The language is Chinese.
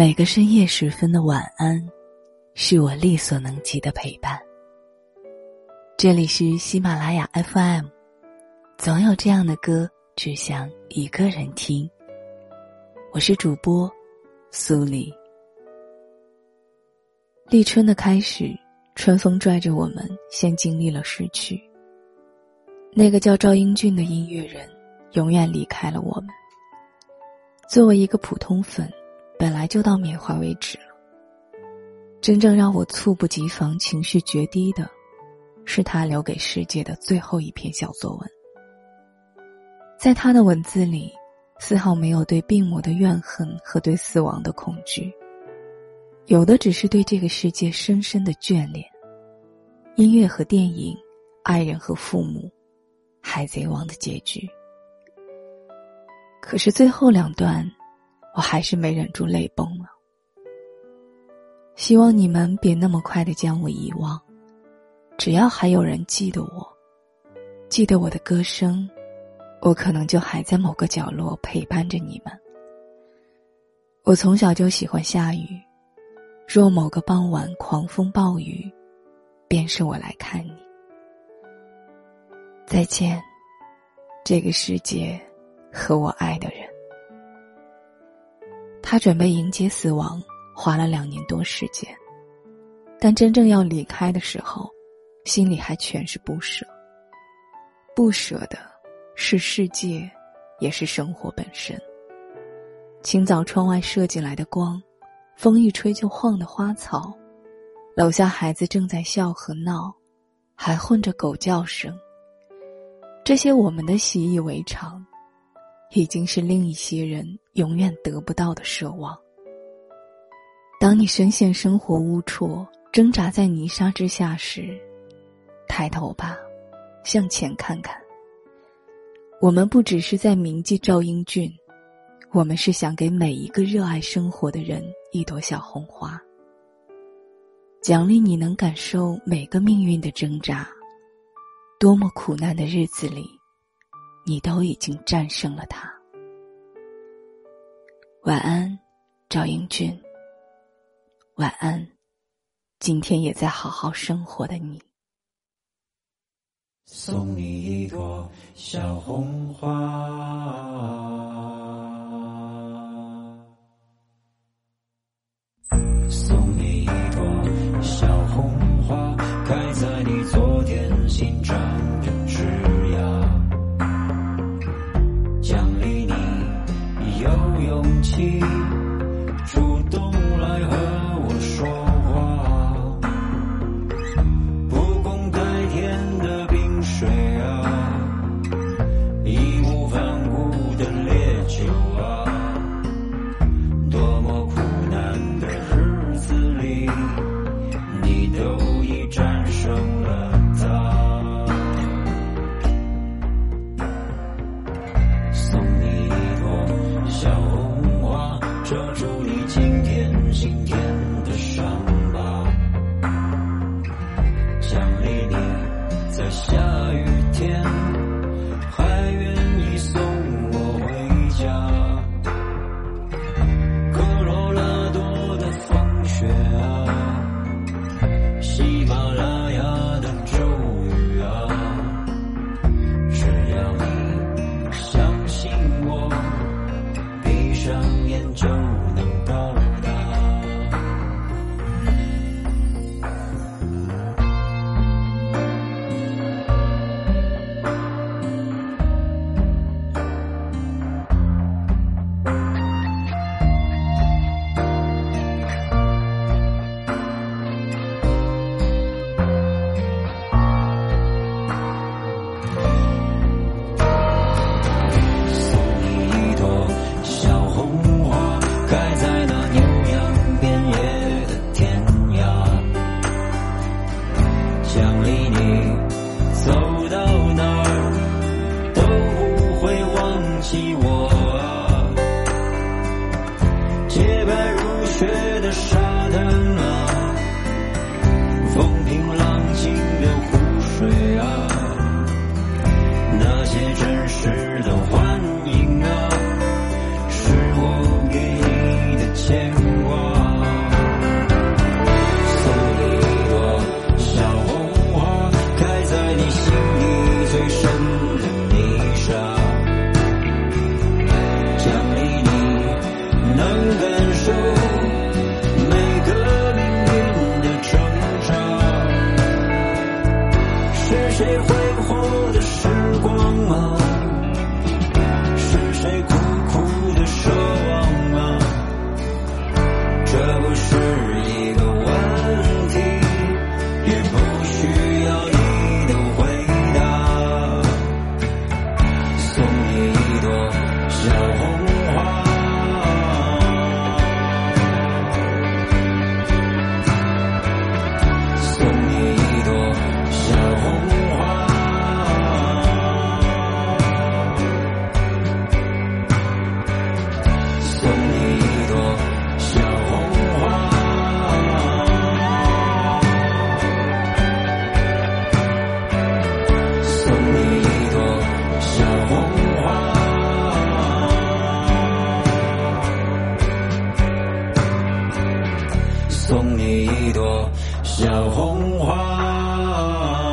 每个深夜时分的晚安，是我力所能及的陪伴。这里是喜马拉雅 FM，总有这样的歌，只想一个人听。我是主播苏黎。立春的开始，春风拽着我们，先经历了失去。那个叫赵英俊的音乐人，永远离开了我们。作为一个普通粉。本来就到缅怀为止了。真正让我猝不及防、情绪决堤的，是他留给世界的最后一篇小作文。在他的文字里，丝毫没有对病魔的怨恨和对死亡的恐惧，有的只是对这个世界深深的眷恋。音乐和电影，爱人和父母，海贼王的结局。可是最后两段。我还是没忍住泪崩了。希望你们别那么快的将我遗忘，只要还有人记得我，记得我的歌声，我可能就还在某个角落陪伴着你们。我从小就喜欢下雨，若某个傍晚狂风暴雨，便是我来看你。再见，这个世界和我爱的人。他准备迎接死亡，花了两年多时间，但真正要离开的时候，心里还全是不舍。不舍的是世界，也是生活本身。清早窗外射进来的光，风一吹就晃的花草，楼下孩子正在笑和闹，还混着狗叫声。这些我们的习以为常。已经是另一些人永远得不到的奢望。当你深陷生活污浊，挣扎在泥沙之下时，抬头吧，向前看看。我们不只是在铭记赵英俊，我们是想给每一个热爱生活的人一朵小红花，奖励你能感受每个命运的挣扎。多么苦难的日子里。你都已经战胜了他。晚安，赵英俊。晚安，今天也在好好生活的你。送你一朵小红花，下雨送你一朵小红花。